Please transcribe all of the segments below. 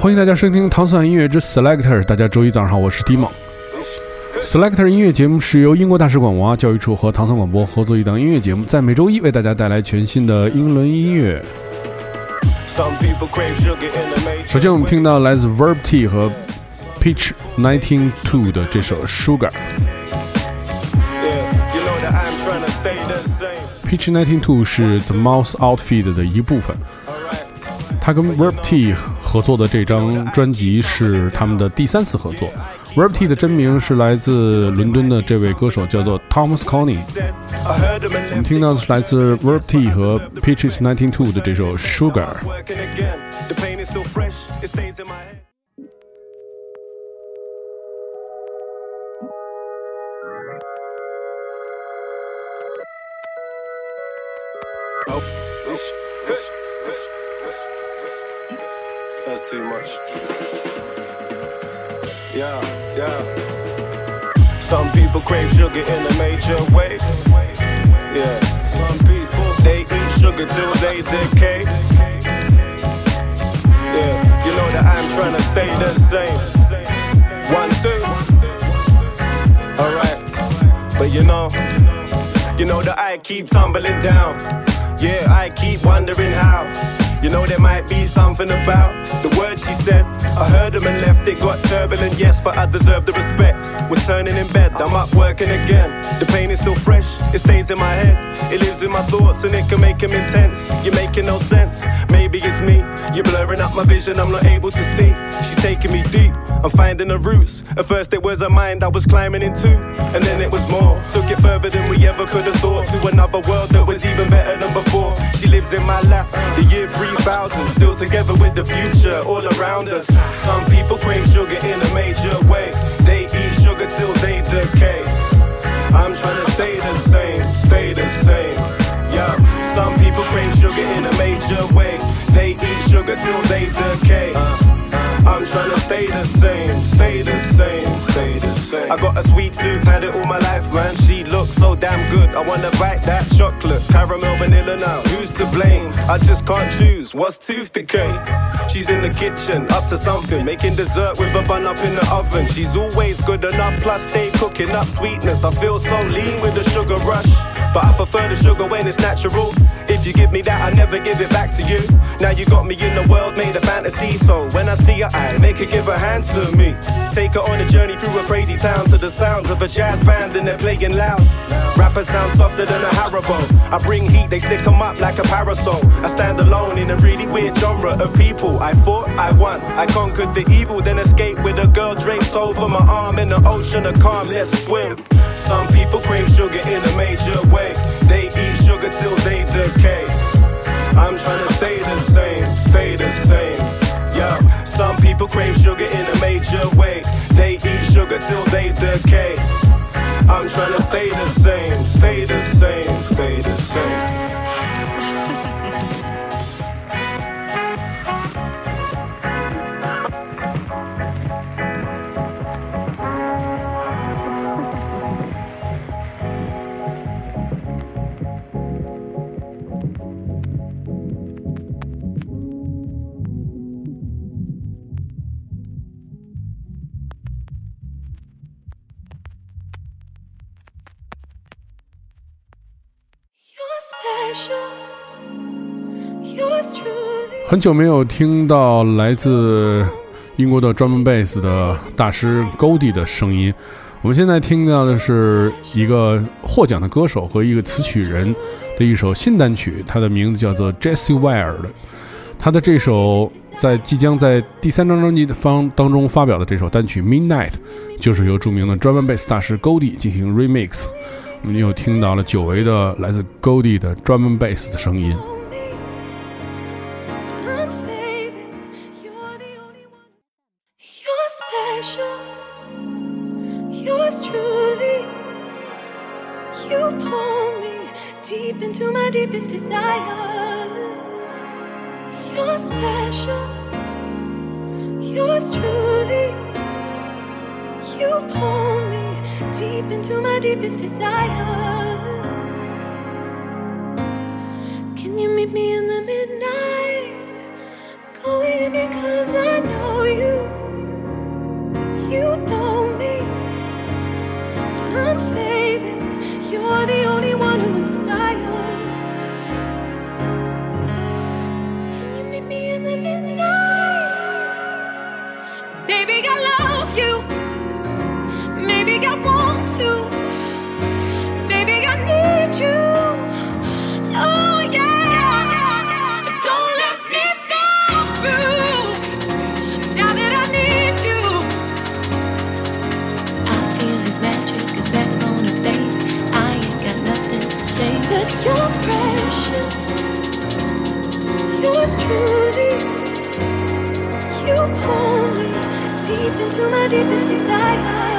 欢迎大家收听糖蒜音乐之 Selector。大家周一早上好，我是 d i m o Selector 音乐节目是由英国大使馆文化教育处和糖蒜广播合作一档音乐节目，在每周一为大家带来全新的英伦音乐。首先，我们听到来自 Verb T 和 Peach Nineteen Two 的这首 Sugar。Peach Nineteen Two 是 The Mouse Outfit 的一部分，他跟 Verb T。合作的这张专辑是他们的第三次合作。v e r b T 的真名是来自伦敦的这位歌手，叫做 Thomas Conny。我们听到的是来自 v e r b T 和 Peaches Nineteen Two 的这首 Sugar。Some people crave sugar in a major way. Yeah. Some people they eat sugar till they decay. Yeah, you know that I'm trying to stay the same. One, two. Alright. But you know, you know that I keep tumbling down. Yeah, I keep wondering how. You know there might be something about the words she said. I heard them and left, it got turbulent, yes, but I deserve the respect. Was turning in bed, I'm up working again. The pain is still fresh, it stays in my head. It lives in my thoughts and it can make them intense. You're making no sense, maybe it's me. You're blurring up my vision, I'm not able to see. She's taking me deep, I'm finding the roots. At first it was a mind I was climbing into, and then it was more. Took it further than we ever could have thought to another world that was even better than before. She lives in my lap, the year 3000, still together with the future all around us. Some people crave sugar in a major way, they eat sugar till they decay. I'm trying to stay the same, stay the same. Yeah, some people crave sugar in a major way, they eat sugar till they decay. I'm trying to stay the same, stay the same, stay the same. I got a sweet tooth, had it all my life, man. She looks so damn good. I wanna bite that chocolate, caramel, vanilla now. Who's to blame? I just can't choose. What's tooth decay? She's in the kitchen, up to something, making dessert with a bun up in the oven. She's always good enough, plus stay cooking up sweetness. I feel so lean with the sugar rush. But I prefer the sugar when it's natural. If you give me that, I never give it back to you. Now you got me in the world, made of fantasy. So when I see her, I make her give her hand to me. Take her on a journey through a crazy town to the sounds of a jazz band and they're playing loud. Rappers sound softer than a Haribo. I bring heat, they stick 'em up like a parasol. I stand alone in a really weird genre of people. I fought, I won, I conquered the evil, then escaped with a girl draped over my arm in the ocean of calm. Let's swim. Some people crave sugar in a major way. They eat sugar till they decay. I'm trying to stay the same, stay the same. Yeah, some people crave sugar in a major way. They eat sugar till they decay. I'm trying to stay the same, stay the same, stay the same. 很久没有听到来自英国的专门贝斯的大师 Goldie 的声音。我们现在听到的是一个获奖的歌手和一个词曲人的一首新单曲，它的名字叫做 Jesse Ware 的。他的这首在即将在第三张专辑的方当中发表的这首单曲 Midnight，就是由著名的专门贝斯大师 Goldie 进行 remix。我们又听到了久违的来自 Goldie 的专门贝斯的声音。Desire. You're special, yours truly. You pull me deep into my deepest desire. Can you meet me in the midnight? Go in because I know you. You know me. I'm fading. You're the only one who inspires. In into my deepest desire.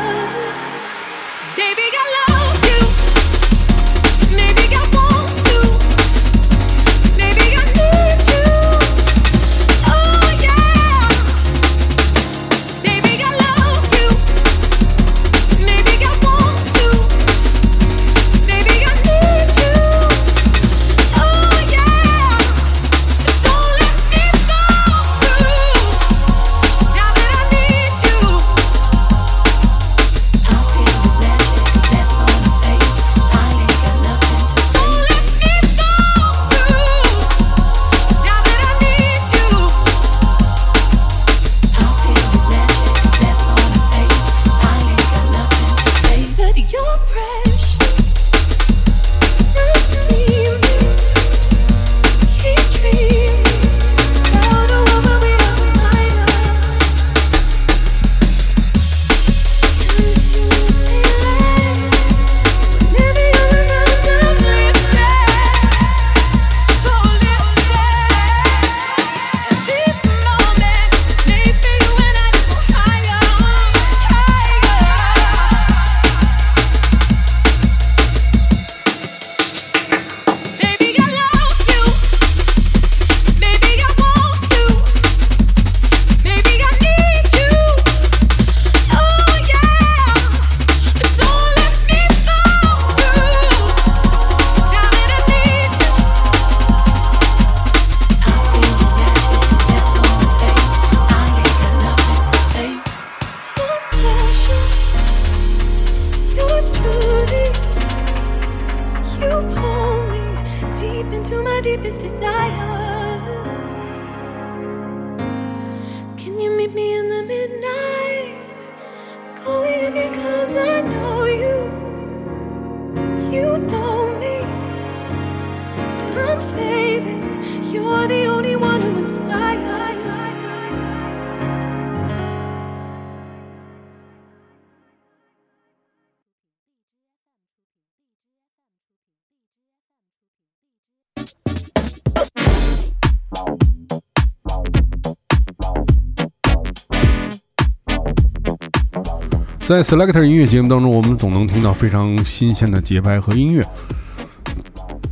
在 Selector 音乐节目当中，我们总能听到非常新鲜的节拍和音乐。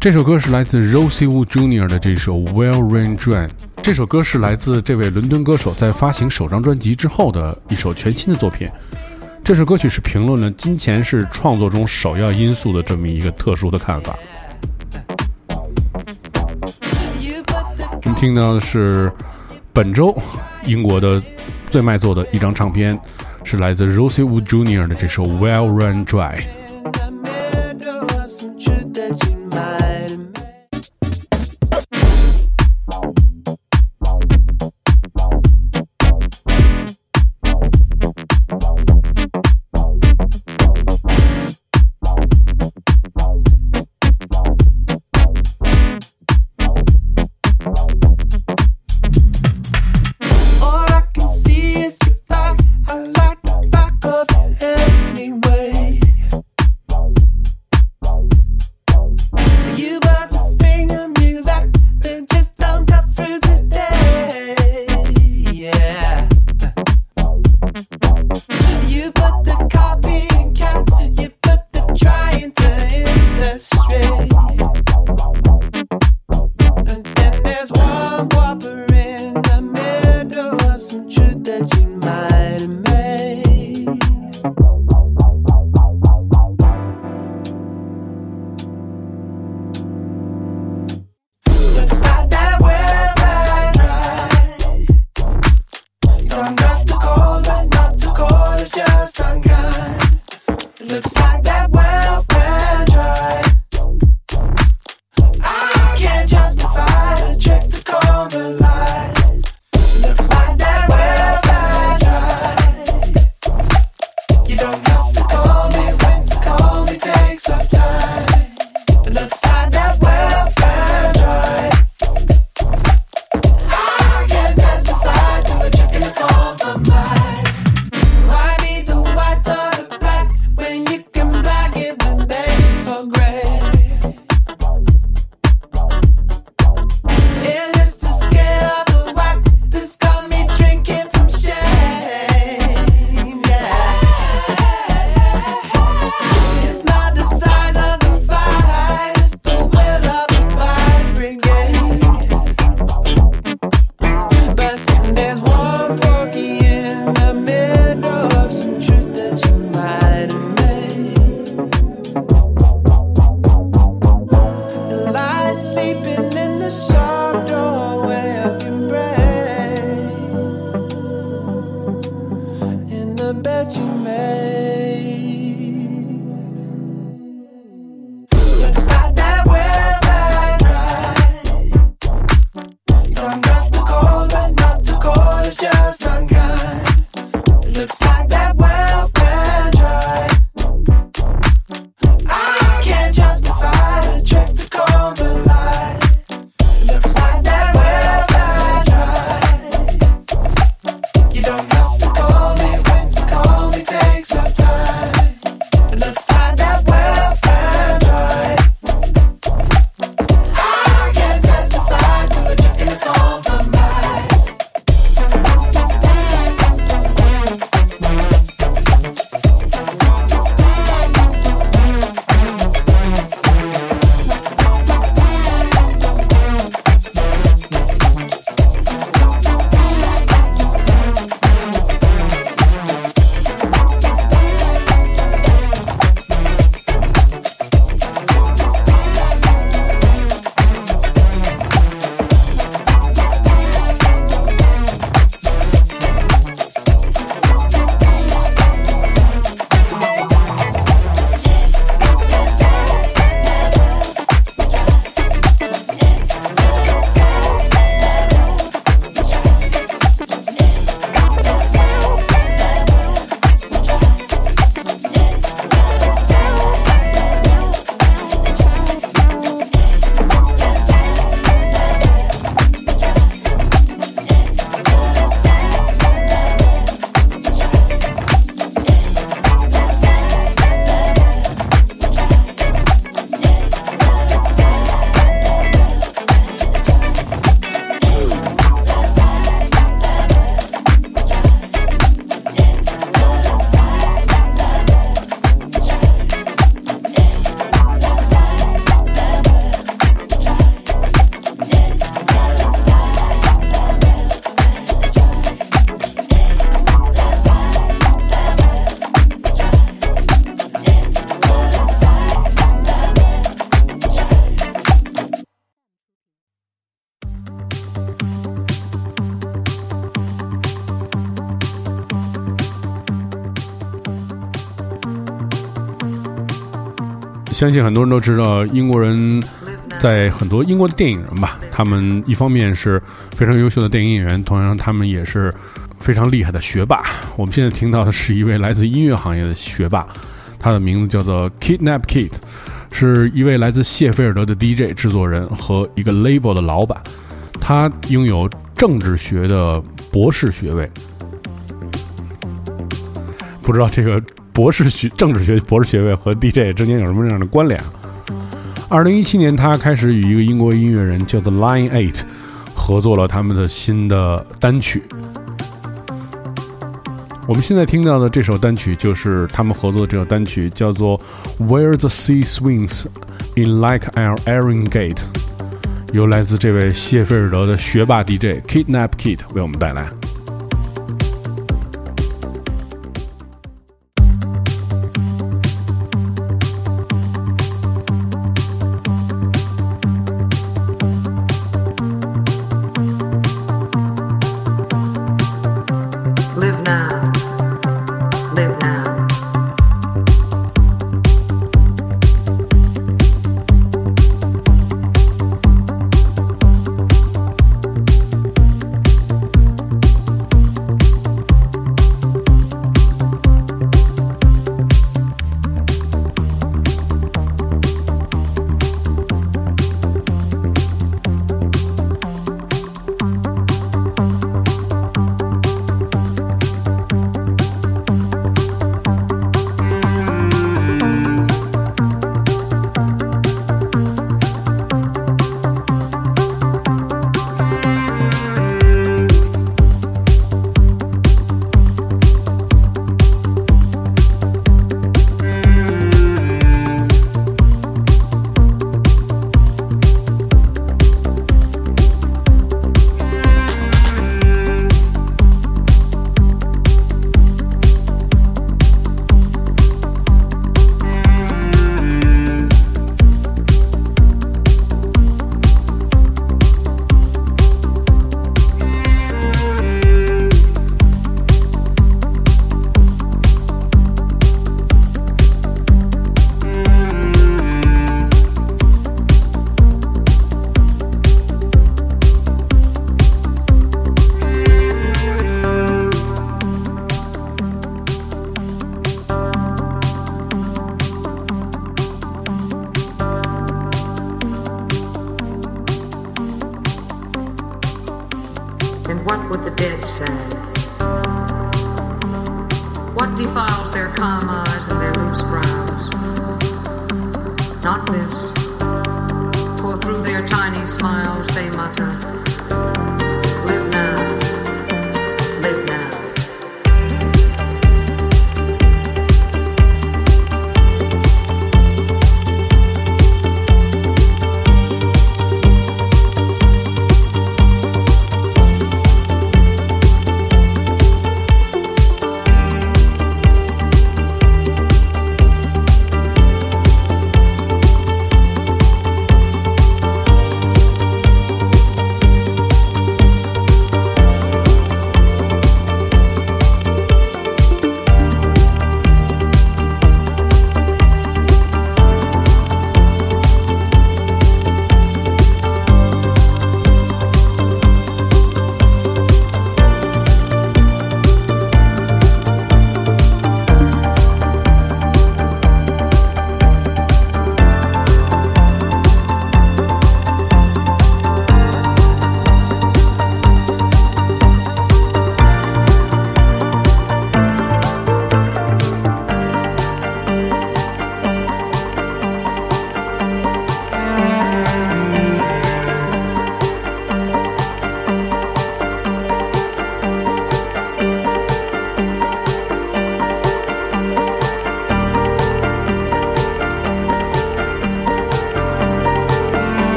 这首歌是来自 Rosie Wu Jr. 的这首《Well Rain Dry》。这首歌是来自这位伦敦歌手在发行首张专辑之后的一首全新的作品。这首歌曲是评论了金钱是创作中首要因素的这么一个特殊的看法。我们听到的是本周英国的最卖座的一张唱片，是来自 Rosie Wood Jr. 的这首《Well Run Dry》。bet you 相信很多人都知道，英国人在很多英国的电影人吧，他们一方面是非常优秀的电影演员，同样他们也是非常厉害的学霸。我们现在听到的是一位来自音乐行业的学霸，他的名字叫做 Kidnap Kid，是一位来自谢菲尔德的 DJ 制作人和一个 label 的老板。他拥有政治学的博士学位，不知道这个。博士学政治学博士学位和 DJ 之间有什么样的关联？二零一七年，他开始与一个英国音乐人叫做 Line Eight 合作了他们的新的单曲。我们现在听到的这首单曲就是他们合作的这首单曲，叫做 Where the Sea Swings in Like Our Iron Gate，由来自这位谢菲尔德的学霸 DJ Kidnap Kid 为我们带来。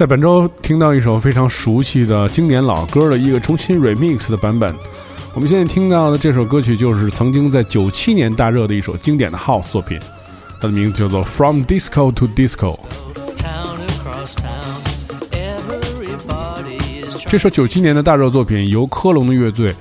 在本周听到一首非常熟悉的经典老歌的一个重新 remix 的版本。我们现在听到的这首歌曲就是曾经在九七年大热的一首经典的 House 作品，它的名字叫做《From Disco to Disco》。这首九七年的大热作品由科隆的乐队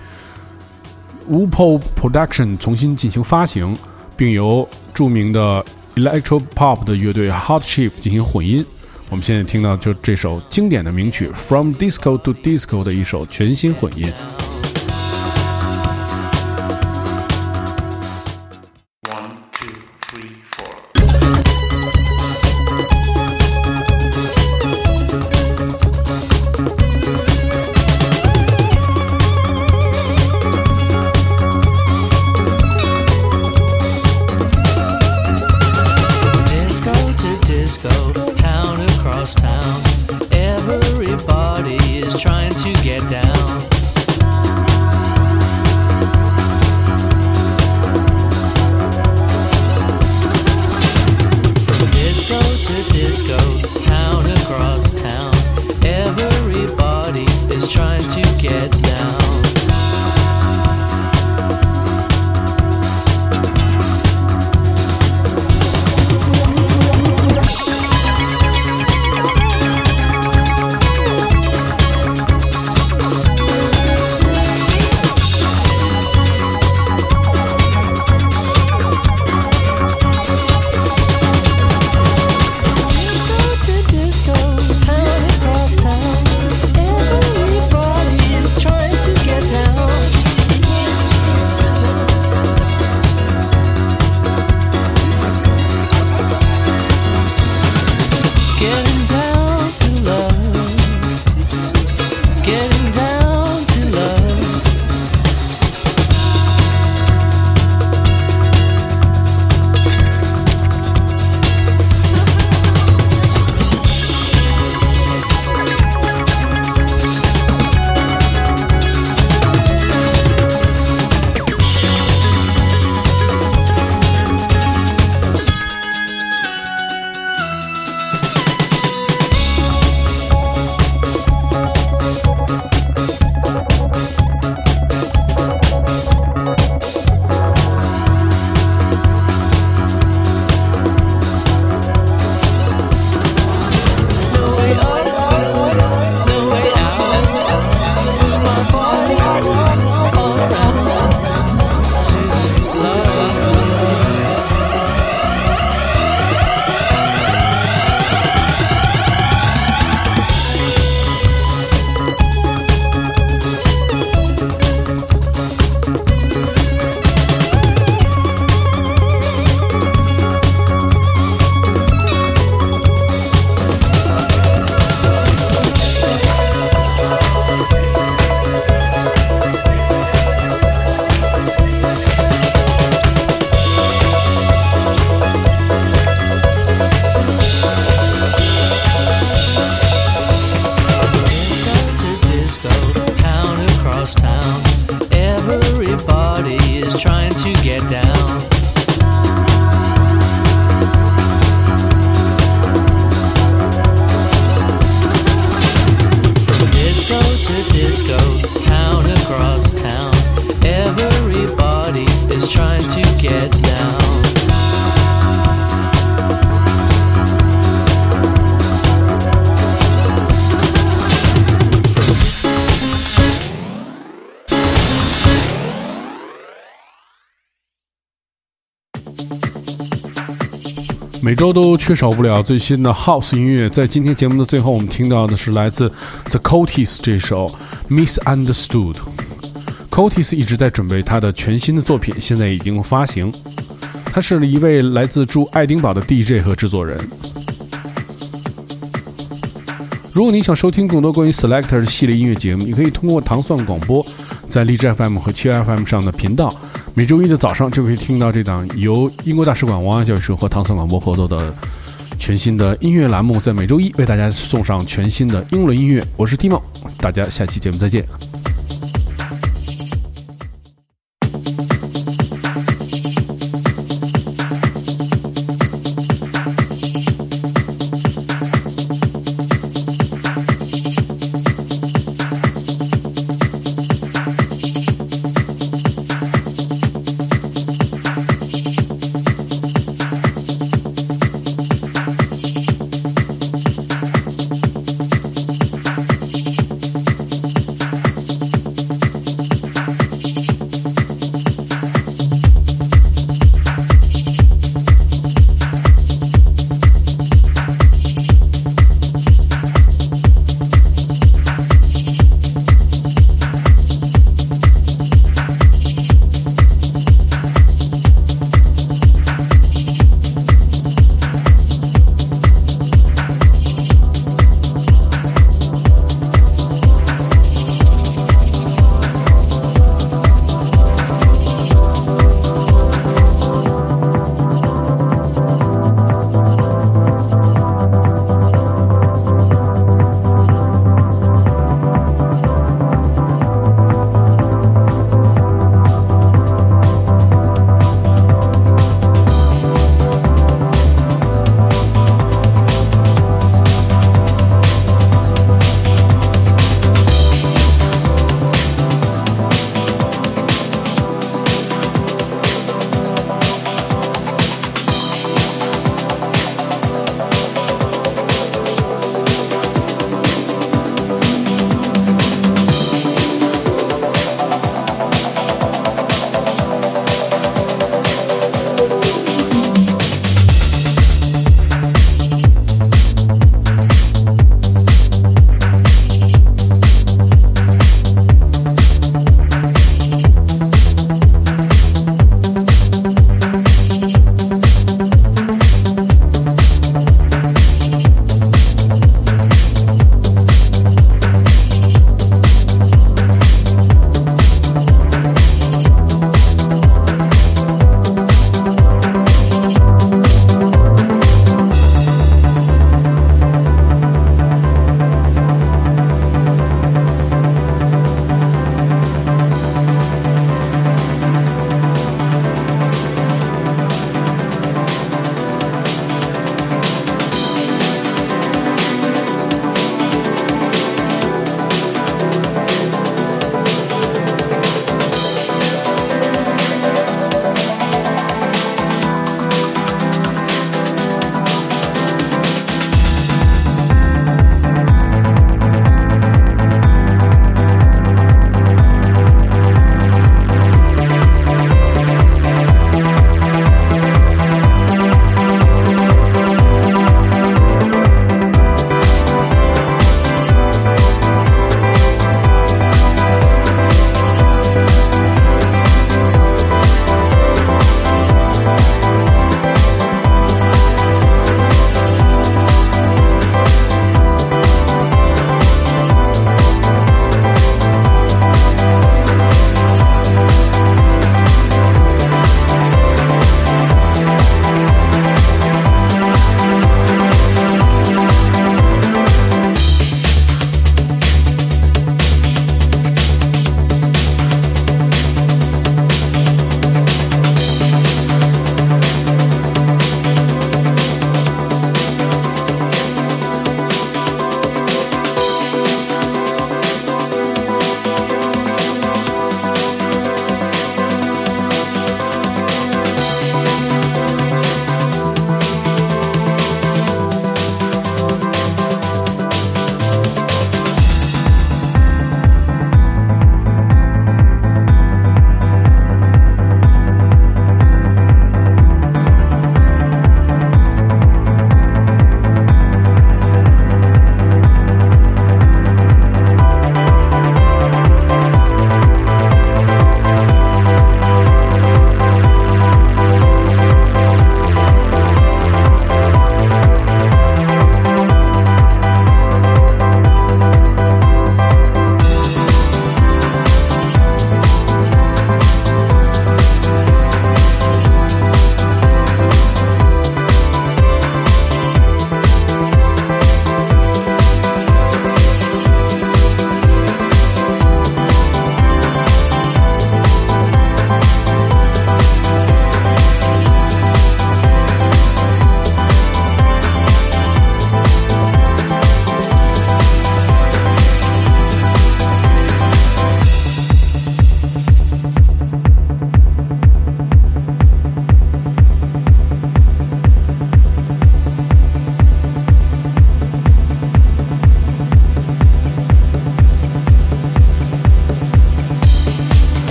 Wupo Production 重新进行发行，并由著名的 Electro Pop 的乐队 Hot Chip 进行混音。我们现在听到就这首经典的名曲《From Disco to Disco》的一首全新混音。to get down. 每周都缺少不了最新的 House 音乐。在今天节目的最后，我们听到的是来自 The Coties 这首 Misunderstood。Coties 一直在准备他的全新的作品，现在已经发行。他是一位来自驻爱丁堡的 DJ 和制作人。如果你想收听更多关于 Selector 的系列音乐节目，你可以通过糖蒜广播，在荔枝 FM 和七 FM 上的频道。每周一的早上就可以听到这档由英国大使馆王安教授和唐宋广播合作的全新的音乐栏目，在每周一为大家送上全新的英伦音乐。我是 Timo，大家下期节目再见。